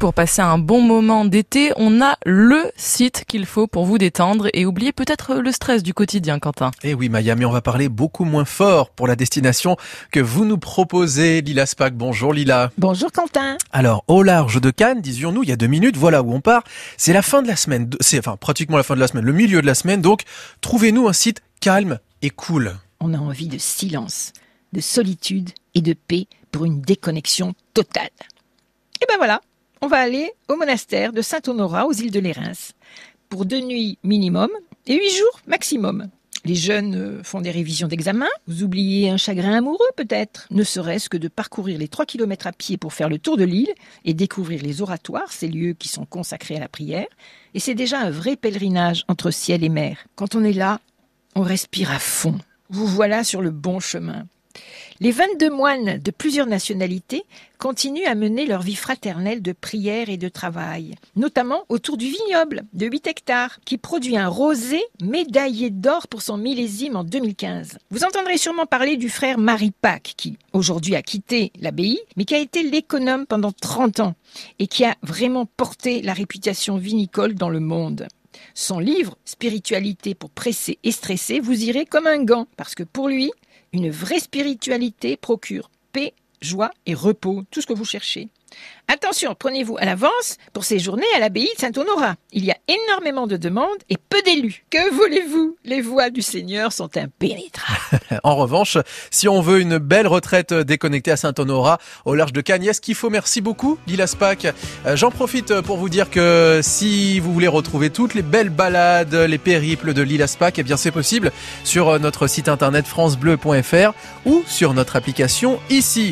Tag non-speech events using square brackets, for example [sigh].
Pour passer un bon moment d'été, on a le site qu'il faut pour vous détendre et oublier peut-être le stress du quotidien, Quentin. Eh oui, Maya, mais on va parler beaucoup moins fort pour la destination que vous nous proposez, Lila Spack. Bonjour Lila. Bonjour Quentin. Alors, au large de Cannes, disions-nous, il y a deux minutes, voilà où on part. C'est la fin de la semaine. C'est enfin pratiquement la fin de la semaine, le milieu de la semaine. Donc, trouvez-nous un site calme et cool. On a envie de silence, de solitude et de paix pour une déconnexion totale. Et ben voilà, on va aller au monastère de Saint-Honorat aux îles de Lérins pour deux nuits minimum et huit jours maximum. Les jeunes euh, font des révisions d'examen. Vous oubliez un chagrin amoureux peut-être. Ne serait-ce que de parcourir les trois kilomètres à pied pour faire le tour de l'île et découvrir les oratoires, ces lieux qui sont consacrés à la prière. Et c'est déjà un vrai pèlerinage entre ciel et mer. Quand on est là, on respire à fond. Vous voilà sur le bon chemin. Les 22 moines de plusieurs nationalités continuent à mener leur vie fraternelle de prière et de travail, notamment autour du vignoble de 8 hectares, qui produit un rosé médaillé d'or pour son millésime en 2015. Vous entendrez sûrement parler du frère Marie Pac, qui aujourd'hui a quitté l'abbaye, mais qui a été l'économe pendant 30 ans et qui a vraiment porté la réputation vinicole dans le monde. Son livre, Spiritualité pour presser et stresser, vous irez comme un gant, parce que pour lui, une vraie spiritualité procure paix, joie et repos, tout ce que vous cherchez. Attention, prenez-vous à l'avance pour ces journées à l'abbaye de Saint-Honorat. Il y a énormément de demandes et peu d'élus. Que voulez-vous? Les voies du Seigneur sont impénétrables. [laughs] en revanche, si on veut une belle retraite déconnectée à Saint-Honorat, au large de Cagnès, qu'il faut? Merci beaucoup, Lila Spack. Euh, j'en profite pour vous dire que si vous voulez retrouver toutes les belles balades, les périples de Lila Spack, eh bien c'est possible sur notre site internet francebleu.fr ou sur notre application ici.